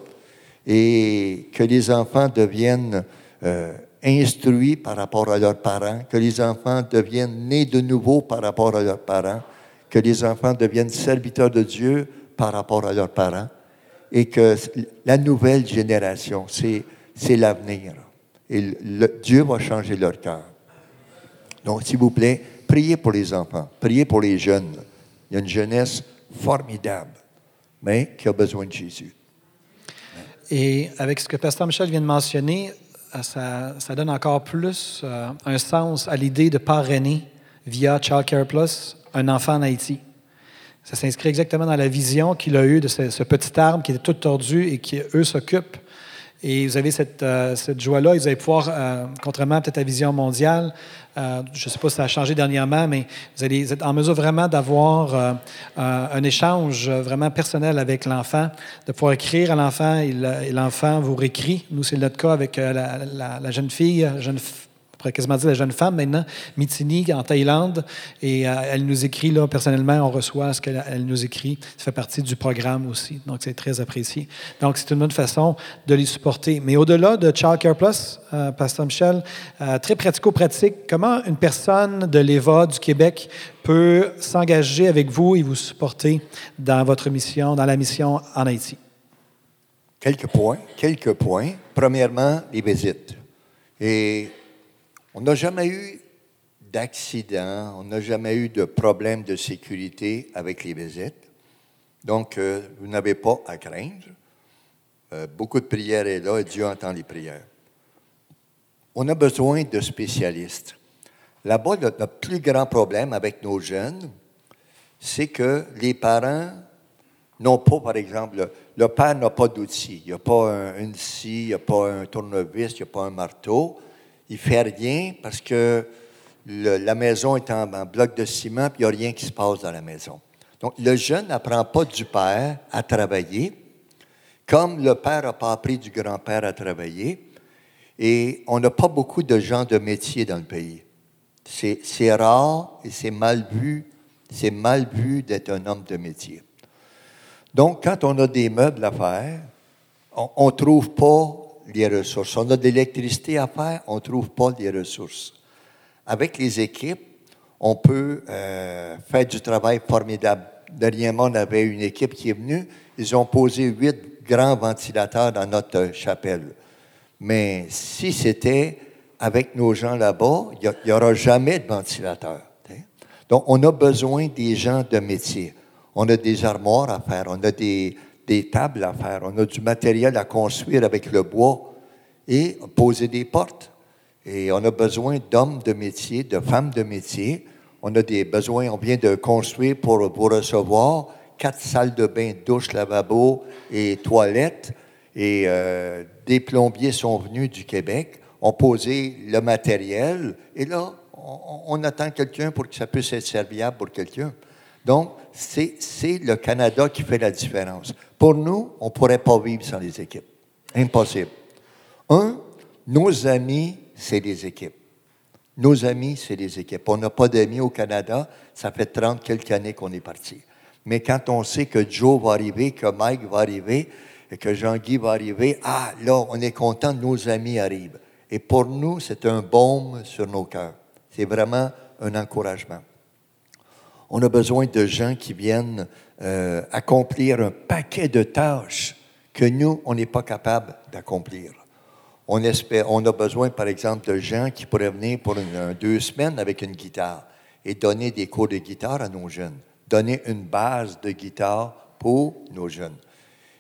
et que les enfants deviennent euh, instruits par rapport à leurs parents, que les enfants deviennent nés de nouveau par rapport à leurs parents, que les enfants deviennent serviteurs de Dieu par rapport à leurs parents et que la nouvelle génération, c'est c'est l'avenir. Et Dieu va changer leur cœur. Donc, s'il vous plaît, priez pour les enfants, priez pour les jeunes. Il y a une jeunesse formidable, mais qui a besoin de Jésus. Et avec ce que Pasteur Michel vient de mentionner, euh, ça, donne encore plus euh, un sens à l'idée de parrainer via Child Care Plus un enfant en Haïti. Ça s'inscrit exactement dans la vision qu'il a eue de ce, ce, petit arbre qui était tout tordu et qui, eux, s'occupent et vous avez cette, euh, cette joie-là. Vous allez pouvoir, euh, contrairement peut-être à Vision mondiale, euh, je ne sais pas si ça a changé dernièrement, mais vous allez être en mesure vraiment d'avoir un échange vraiment personnel avec l'enfant, de pouvoir écrire à l'enfant et l'enfant vous réécrit. Nous, c'est notre cas avec la, la, jeune fille, jeune pourrait quasiment dire la jeune femme maintenant, Mitini, en Thaïlande, et euh, elle nous écrit, là, personnellement, on reçoit ce qu'elle elle nous écrit. Ça fait partie du programme aussi, donc c'est très apprécié. Donc, c'est une bonne façon de les supporter. Mais au-delà de Child Care Plus, euh, Pasteur Michel, euh, très pratico-pratique, comment une personne de l'EVA du Québec peut s'engager avec vous et vous supporter dans votre mission, dans la mission en Haïti? Quelques points, quelques points. Premièrement, les visites. Et on n'a jamais eu d'accident, on n'a jamais eu de problème de sécurité avec les visites. Donc, euh, vous n'avez pas à craindre. Euh, beaucoup de prières est là et Dieu entend les prières. On a besoin de spécialistes. Là-bas, le, plus grand problème avec nos jeunes, c'est que les parents n'ont pas, par exemple, le, père n'a pas d'outils. Il n'y a pas une scie, il n'y a pas un tournevis, il n'y a pas un marteau il fait rien parce que la maison est en, bloc de ciment, puis il n'y a rien qui se passe dans la maison. Donc, le jeune n'apprend pas du père à travailler, comme le père n'a pas appris du grand-père à travailler. Et on n'a pas beaucoup de gens de métier dans le pays. C'est rare et c'est mal vu. C'est mal vu d'être un homme de métier. Donc, quand on a des meubles à faire, on ne trouve pas les ressources. On a de l'électricité à faire, on ne trouve pas les ressources. Avec les équipes, on peut euh, faire du travail formidable. Dernièrement, on avait une équipe qui est venue. Ils ont posé huit grands ventilateurs dans notre chapelle. Mais si c'était avec nos gens là-bas, il n'y aura jamais de ventilateur. Donc, on a besoin des gens de métier. On a des armoires à faire, on a des, des tables à faire, on a du matériel à construire avec le bois et poser des portes. Et on a besoin d'hommes de métier, de femmes de métier. On a des besoins, on vient de construire pour, vous recevoir quatre salles de bain, douche, lavabo et toilettes. Et euh, des plombiers sont venus du Québec, ont posé le matériel, et là, on, on attend quelqu'un pour que ça puisse être serviable pour quelqu'un. Donc, c'est le Canada qui fait la différence. Pour nous, on ne pourrait pas vivre sans les équipes. Impossible. Un, nos amis, c'est les équipes. Nos amis, c'est les équipes. On n'a pas d'amis au Canada. Ça fait 30 quelques années qu'on est parti. Mais quand on sait que Joe va arriver, que Mike va arriver, et que Jean-Guy va arriver, ah, là, on est content, nos amis arrivent. Et pour nous, c'est un baume sur nos cœurs. C'est vraiment un encouragement. On a besoin de gens qui viennent euh, accomplir un paquet de tâches que nous, on n'est pas capable d'accomplir. On, a besoin, par exemple, de gens qui pourraient venir pour deux semaines avec une guitare et donner des cours de guitare à nos jeunes, donner une base de guitare pour nos jeunes.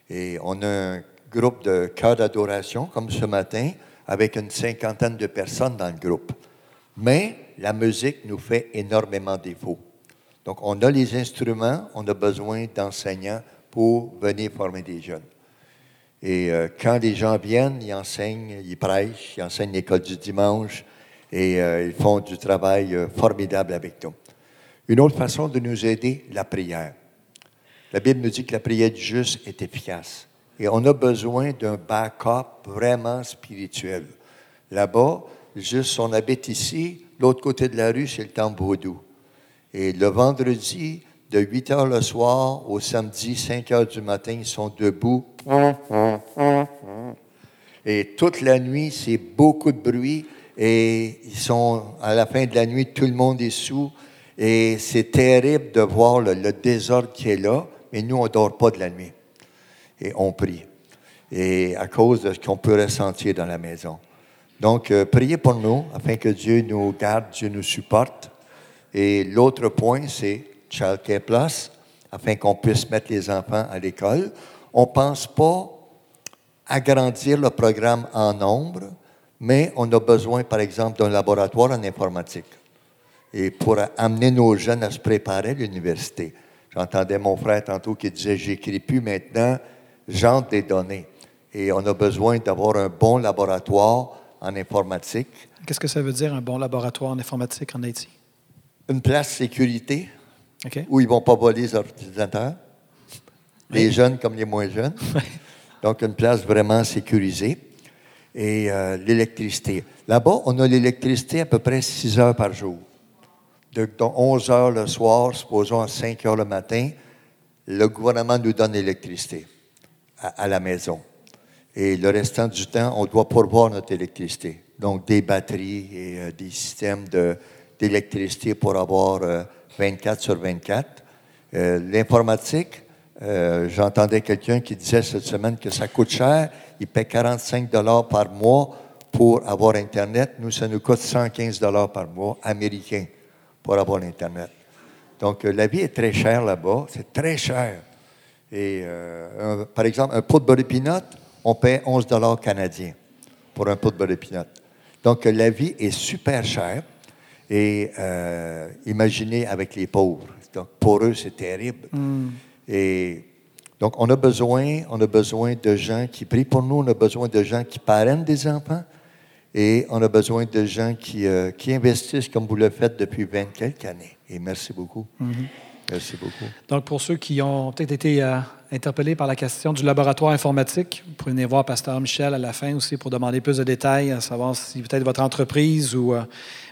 Et on a un groupe de chœurs d'adoration, comme ce matin, avec une cinquantaine de personnes dans le groupe. Mais la musique nous fait énormément défaut. Donc, on a les instruments, on a besoin d'enseignants pour venir former des jeunes. Et euh, quand les gens viennent, ils enseignent, ils prêchent, ils enseignent l'école du dimanche et euh, ils font du travail euh, formidable avec nous. Une autre façon de nous aider, la prière. La Bible nous dit que la prière du juste est efficace. Et on a besoin d'un backup vraiment spirituel. Là-bas, juste on habite ici, l'autre côté de la rue, c'est le temple vaudou. Et le vendredi, de 8 heures le soir au samedi, 5 heures du matin, ils sont debout. Et toute la nuit, c'est beaucoup de bruit. Et ils sont, à la fin de la nuit, tout le monde est sous. Et c'est terrible de voir le, désordre qui est là. Mais nous, on ne dort pas de la nuit. Et on prie. Et à cause de ce qu'on peut ressentir dans la maison. Donc, euh, priez pour nous afin que Dieu nous garde, Dieu nous supporte. Et l'autre point, c'est Child Care Plus, afin qu'on puisse mettre les enfants à l'école. On ne pense pas agrandir le programme en nombre, mais on a besoin, par exemple, d'un laboratoire en informatique. Et pour amener nos jeunes à se préparer à l'université. J'entendais mon frère tantôt qui disait J'écris plus maintenant, j'entre des données. Et on a besoin d'avoir un bon laboratoire en informatique. Qu'est-ce que ça veut dire, un bon laboratoire en informatique en Haïti? Une place sécurité où ils ne vont pas voler les ordinateurs, les jeunes comme les moins jeunes. [laughs] Donc, une place vraiment sécurisée. et euh, l'électricité. Là-bas, on a l'électricité à peu près 6 heures par jour. De, 11 heures le soir, supposons à 5 heures le matin, le gouvernement nous donne l'électricité à, la maison. Et le restant du temps, on doit pourvoir notre électricité. Donc, des batteries et euh, des systèmes d'électricité pour avoir 24 euh, sur 24. L'informatique, j'entendais quelqu'un qui disait cette semaine que ça coûte cher il paie 45 dollars par mois pour avoir Internet. Nous, ça nous coûte 115 dollars par mois américains pour avoir Internet. Donc, euh, la vie est très chère là-bas. C'est très cher. Et, euh, par exemple, un pot de beurre de on paie 11 dollars canadiens pour un pot de beurre de Donc, la vie est super chère. Et euh, imaginez avec les pauvres. Donc, pour eux, c'est terrible. Mm. Et donc, on a besoin, on a besoin de gens qui prient pour nous, on a besoin de gens qui parrainent des enfants et on a besoin de gens qui, euh, qui investissent comme vous le faites depuis 20 quelques années. Et merci beaucoup. Mm-hmm. Merci beaucoup. Donc, pour ceux qui ont peut-être été euh, interpellés par la question du laboratoire informatique, vous pouvez venir voir Pasteur Michel à la fin aussi pour demander plus de détails, à savoir si peut-être votre entreprise ou euh,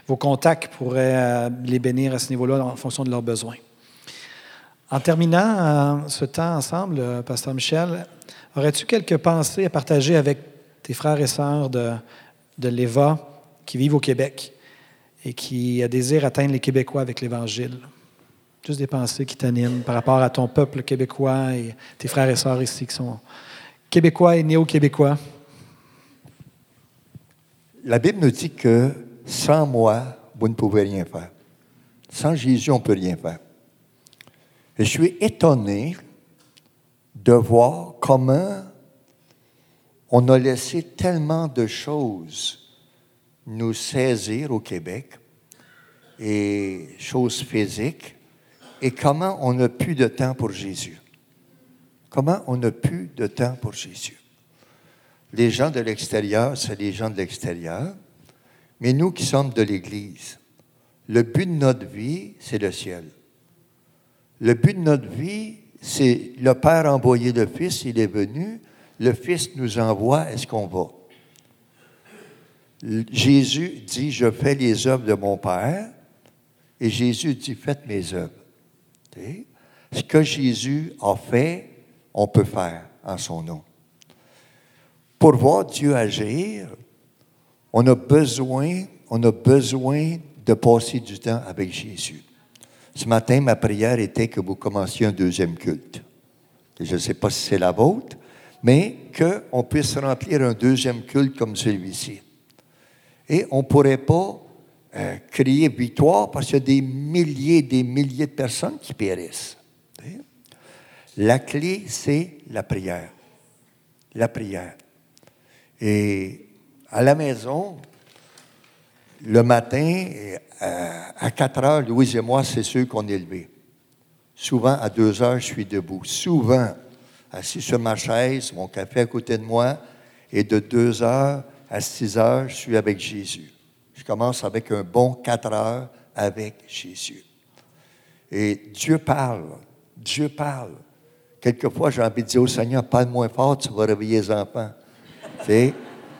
vos contacts pourraient les bénir à ce niveau-là en fonction de leurs besoins. En terminant euh, ce temps ensemble, euh, Pasteur Michel, aurais-tu quelques pensées à partager avec tes frères et sœurs de, de l'EVA qui vivent au Québec et qui désirent atteindre les Québécois avec l'Évangile? Juste des pensées qui t'animent par rapport à ton peuple québécois et tes frères et sœurs ici qui sont québécois et néo-québécois. La Bible nous dit que sans moi, vous ne pouvez rien faire. Sans Jésus, on ne peut rien faire. Je suis étonné de voir comment on a laissé tellement de choses nous saisir au Québec, et choses physiques, et comment on n'a plus de temps pour Jésus. Comment on n'a plus de temps pour Jésus. Les gens de l'extérieur, c'est les gens de l'extérieur, mais nous qui sommes de l'Église, le but de notre vie, c'est le ciel. Le but de notre vie, c'est le Père a envoyé le Fils, il est venu, le Fils nous envoie, est-ce qu'on va? Jésus dit, je fais les œuvres de mon Père, et Jésus dit, faites mes œuvres. Ce que Jésus a fait, on peut faire en son nom. Pour voir Dieu agir, on a besoin, de passer du temps avec Jésus. Ce matin, ma prière était que vous commenciez un deuxième culte. je ne sais pas si c'est la vôtre, mais qu'on puisse remplir un deuxième culte comme celui-ci. Et on ne pourrait pas euh, crier victoire parce qu'il y a des milliers et des milliers de personnes qui périssent. La clé, c'est la prière. La prière. À la maison, le matin, euh, à 4 heures, Louise et moi, c'est ceux qu'on est levés. Souvent, à 2 heures, je suis debout. Souvent, assis sur ma chaise, mon café à côté de moi, et de 2 heures à 6 heures, je suis avec Jésus. Je commence avec un bon 4 heures avec Jésus. Et Dieu parle. Dieu parle. Quelquefois, j'ai envie de dire au Seigneur, parle moins fort, tu vas réveiller les enfants.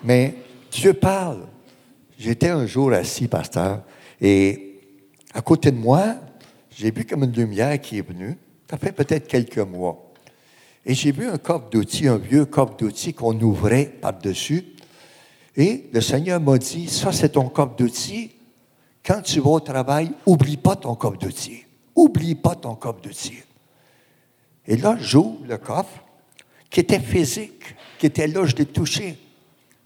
Mais Dieu parle. J'étais un jour assis, pasteur, et à côté de moi, j'ai vu comme une lumière qui est venue. Ça fait peut-être quelques mois. Et j'ai vu un coffre d'outils, un vieux coffre d'outils qu'on ouvrait par-dessus. Et le Seigneur m'a dit, ça c'est ton coffre d'outils. Quand tu vas au travail, oublie pas ton coffre d'outils. Oublie pas ton coffre d'outils. Et là, j'ouvre le coffre, qui était physique, qui était là, je l'ai touché.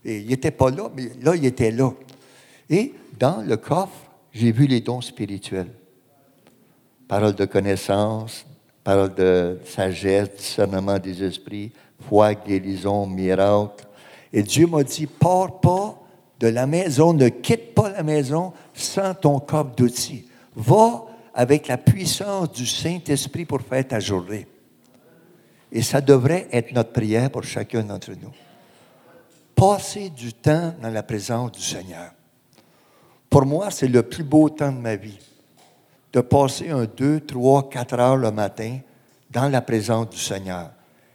Et il n'était pas là, mais là, il était là. Et dans le coffre, j'ai vu les dons spirituels. Parole de connaissance, parole de sagesse, discernement des esprits, foi, guérison, miracle. Et Dieu m'a dit, pars pas de la maison, ne quitte pas la maison sans ton coffre d'outils. Va avec la puissance du Saint-Esprit pour faire ta journée. Et ça devrait être notre prière pour chacun d'entre nous. Passer du temps dans la présence du Seigneur. Pour moi, c'est le plus beau temps de ma vie, de passer un 2, 3, 4 heures le matin dans la présence du Seigneur.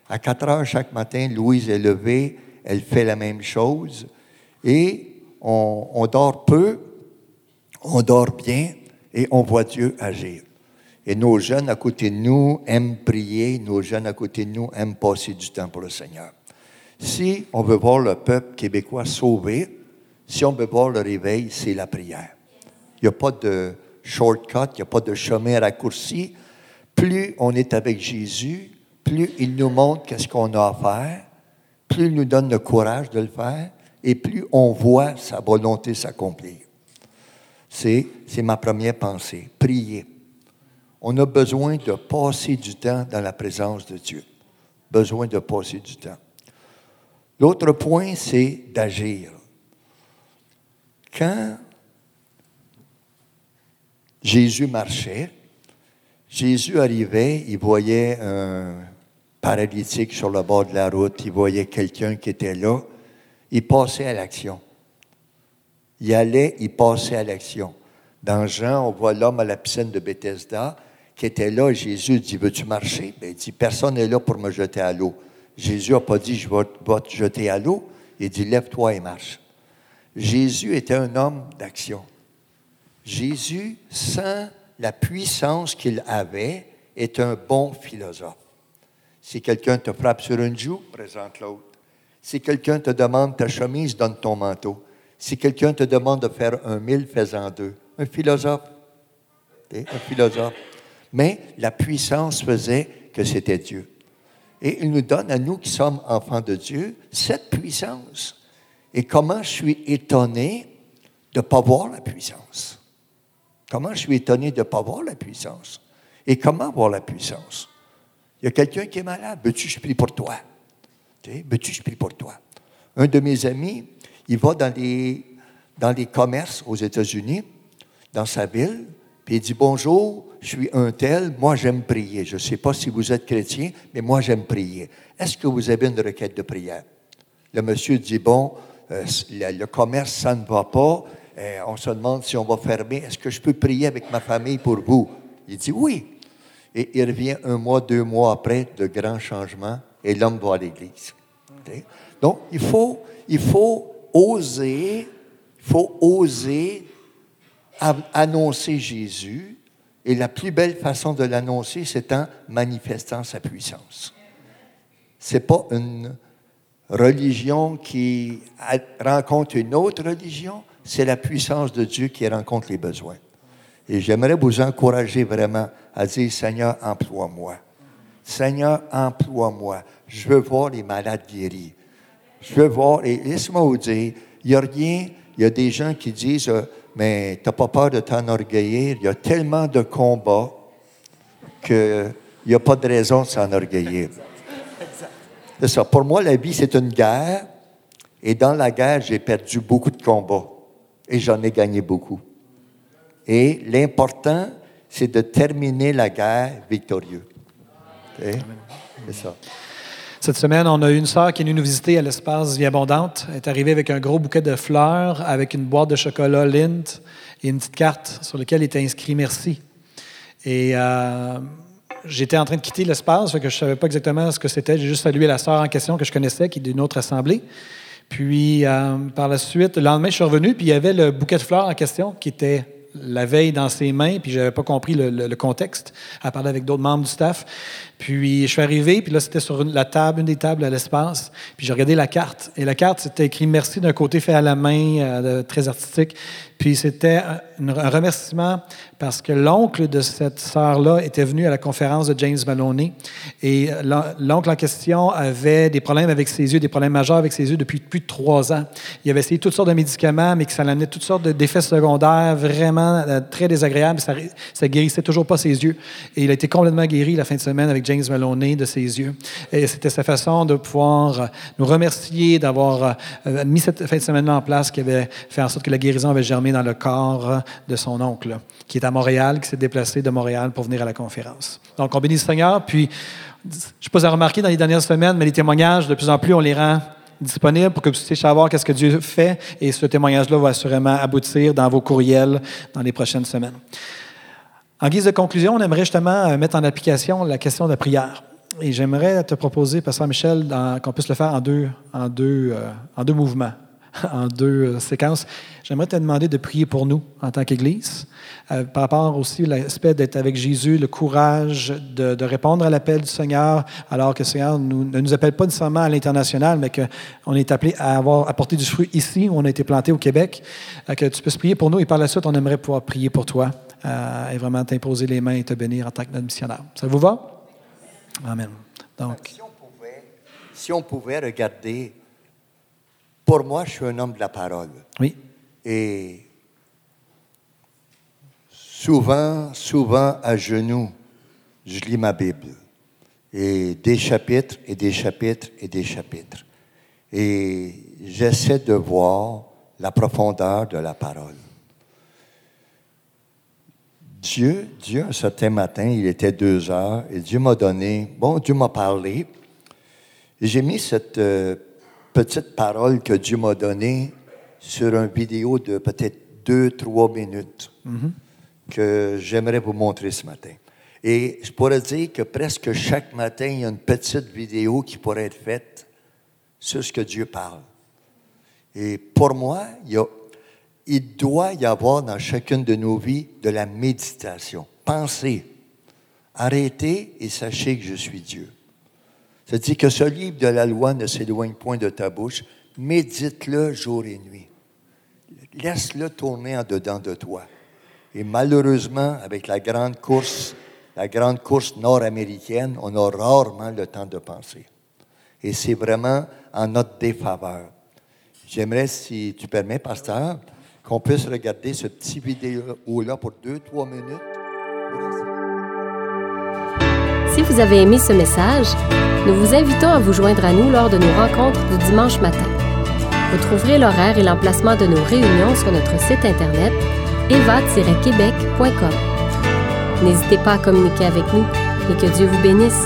À 4 heures chaque matin, Louise est levée, elle fait la même chose. Et on, on dort peu, on dort bien et on voit Dieu agir. Et nos jeunes à côté de nous aiment prier, nos jeunes à côté de nous aiment passer du temps pour le Seigneur. Si on veut voir le peuple québécois sauvé, si on veut voir le réveil, c'est la prière. Il n'y a pas de shortcut, il n'y a pas de chemin raccourci. Plus on est avec Jésus, plus il nous montre qu'est-ce qu'on a à faire, plus il nous donne le courage de le faire, et plus on voit sa volonté s'accomplir. C'est, c'est ma première pensée. Prier. On a besoin de passer du temps dans la présence de Dieu. Besoin de passer du temps. L'autre point, c'est d'agir. Quand Jésus marchait, Jésus arrivait, il voyait un paralytique sur le bord de la route, il voyait quelqu'un qui était là, il passait à l'action. Il allait, il passait à l'action. Dans Jean, on voit l'homme à la piscine de Bethesda qui était là. Jésus dit Veux-tu marcher ben, Il dit Personne n'est là pour me jeter à l'eau. Jésus n'a pas dit Je vais te jeter à l'eau. Il dit Lève-toi et marche. Jésus était un homme d'action. Jésus, sans la puissance qu'il avait, est un bon philosophe. Si quelqu'un te frappe sur une joue, présente l'autre. Si quelqu'un te demande ta chemise, donne ton manteau. Si quelqu'un te demande de faire un mille, fais-en deux. Un philosophe. Un philosophe. Mais la puissance faisait que c'était Dieu. Et il nous donne à nous qui sommes enfants de Dieu cette puissance. Et comment je suis étonné de ne pas voir la puissance. Comment je suis étonné de ne pas voir la puissance. Et comment voir la puissance? Il y a quelqu'un qui est malade. Veux-tu, je prie pour toi? Veux-tu, je prie pour toi? Un de mes amis, il va dans les, dans les commerces aux États-Unis, dans sa ville, puis il dit Bonjour, je suis un tel, moi j'aime prier. Je ne sais pas si vous êtes chrétien, mais moi j'aime prier. Est-ce que vous avez une requête de prière? Le monsieur dit Bon, euh, le, commerce, ça ne va pas. Euh, on se demande si on va fermer. Est-ce que je peux prier avec ma famille pour vous? Il dit Oui. Et il revient un mois, deux mois après, de grands changements, et l'homme va à l'église. Donc, il faut, il faut oser, il faut oser annoncer Jésus. Et la plus belle façon de l'annoncer, c'est en manifestant sa puissance. Ce n'est pas une religion qui rencontre une autre religion, c'est la puissance de Dieu qui rencontre les besoins. Et j'aimerais vous encourager vraiment à dire, Seigneur, emploie-moi. Seigneur, emploie-moi. Je veux voir les malades guéris. Je veux voir, et laisse-moi vous dire, il n'y a rien, il y a des gens qui disent, euh, mais tu n'as pas peur de t'enorgueillir? Il y a tellement de combats qu'il n'y a pas de raison de s'enorgueillir. C'est ça. Pour moi, la vie, c'est une guerre. Et dans la guerre, j'ai perdu beaucoup de combats. Et j'en ai gagné beaucoup. Et l'important, c'est de terminer la guerre victorieux. C'est ça. Cette semaine, on a eu une sœur qui est venue nous visiter à l'espace Vie Abondante. Elle est arrivée avec un gros bouquet de fleurs, avec une boîte de chocolat Lindt et une petite carte sur laquelle était inscrit Merci. Et euh, j'étais en train de quitter l'espace, que je ne savais pas exactement ce que c'était. J'ai juste salué la sœur en question que je connaissais, qui est d'une autre assemblée. Puis, euh, par la suite, le lendemain, je suis revenu, puis il y avait le bouquet de fleurs en question qui était la veille dans ses mains, puis je n'avais pas compris le, le, contexte. Elle parlait avec d'autres membres du staff. Puis je suis arrivé, puis là, c'était sur la table, une des tables à l'espace. Puis j'ai regardé la carte. Et la carte, c'était écrit merci d'un côté fait à la main, euh, très artistique. Puis c'était un, remerciement parce que l'oncle de cette sœur-là était venu à la conférence de James Maloney. Et l'oncle en question avait des problèmes avec ses yeux, des problèmes majeurs avec ses yeux depuis plus de trois ans. Il avait essayé toutes sortes de médicaments, mais que ça l'amenait toutes sortes d'effets secondaires vraiment euh, très désagréables. Ça, ça guérissait toujours pas ses yeux. Et il a été complètement guéri la fin de semaine avec James Maloney de ses yeux. Et c'était sa façon de pouvoir nous remercier d'avoir euh, mis cette fin de semaine-là en place qui avait fait en sorte que la guérison avait germé dans le corps de son oncle, qui est à Montréal, qui s'est déplacé de Montréal pour venir à la conférence. Donc, on bénit le Seigneur. Puis, je ne sais pas si vous remarqué dans les dernières semaines, mais les témoignages, de plus en plus, on les rend disponibles pour que vous puissiez savoir qu'est-ce que Dieu fait. Et ce témoignage-là va assurément aboutir dans vos courriels dans les prochaines semaines. En guise de conclusion, on aimerait justement euh, mettre en application la question de la prière. Et j'aimerais te proposer, Pasteur Michel, qu'on puisse le faire en deux, en deux, euh, en deux mouvements. [laughs] en deux séquences. J'aimerais te demander de prier pour nous en tant qu'Église, par rapport aussi à l'aspect d'être avec Jésus, le courage de, répondre à l'appel du Seigneur, alors que le Seigneur ne nous appelle pas nécessairement à l'international, mais qu'on est appelé à avoir apporté du fruit ici, où on a été planté au Québec. que tu puisses prier pour nous et par la suite, on aimerait pouvoir prier pour toi et vraiment t'imposer les mains et te bénir en tant que notre missionnaire. Ça vous va? Amen. Donc, si on, pouvait, si on pouvait regarder, pour moi, je suis un homme de la parole. Oui. Et souvent, souvent à genoux, je lis ma Bible. Et des chapitres et des chapitres et des chapitres. Et j'essaie de voir la profondeur de la parole. Dieu, Dieu, un certain matin, il était deux heures, et Dieu m'a donné, bon, Dieu m'a parlé, et j'ai mis cette euh, petite parole que Dieu m'a donnée sur une vidéo de peut-être deux, trois minutes mm-hmm. que j'aimerais vous montrer ce matin. Et je pourrais dire que presque chaque matin, il y a une petite vidéo qui pourrait être faite sur ce que Dieu parle. Et pour moi, il y a il doit y avoir dans chacune de nos vies de la méditation. Pensez, arrêtez et sachez que je suis Dieu. C'est-à-dire que ce livre de la loi ne s'éloigne point de ta bouche. Médite-le jour et nuit. Laisse-le tourner en dedans de toi. Et malheureusement, avec la grande course, la grande course nord-américaine, on a rarement le temps de penser. Et c'est vraiment en notre défaveur. J'aimerais, si tu permets, pasteur, qu'on puisse regarder ce petit vidéo-là pour deux, trois minutes. Si vous avez aimé ce message, nous vous invitons à vous joindre à nous lors de nos rencontres du dimanche matin. Vous trouverez l'horaire et l'emplacement de nos réunions sur notre site internet eva-québec.com. N'hésitez pas à communiquer avec nous et que Dieu vous bénisse.